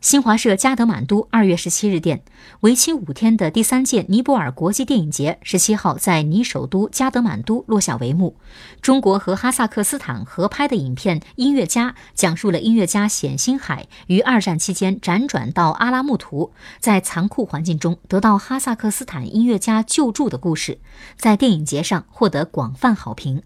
新华社加德满都二月十七日电，为期五天的第三届尼泊尔国际电影节十七号在尼首都加德满都落下帷幕。中国和哈萨克斯坦合拍的影片《音乐家》讲述了音乐家冼星海于二战期间辗转到阿拉木图，在残酷环境中得到哈萨克斯坦音乐家救助的故事，在电影节上获得广泛好评。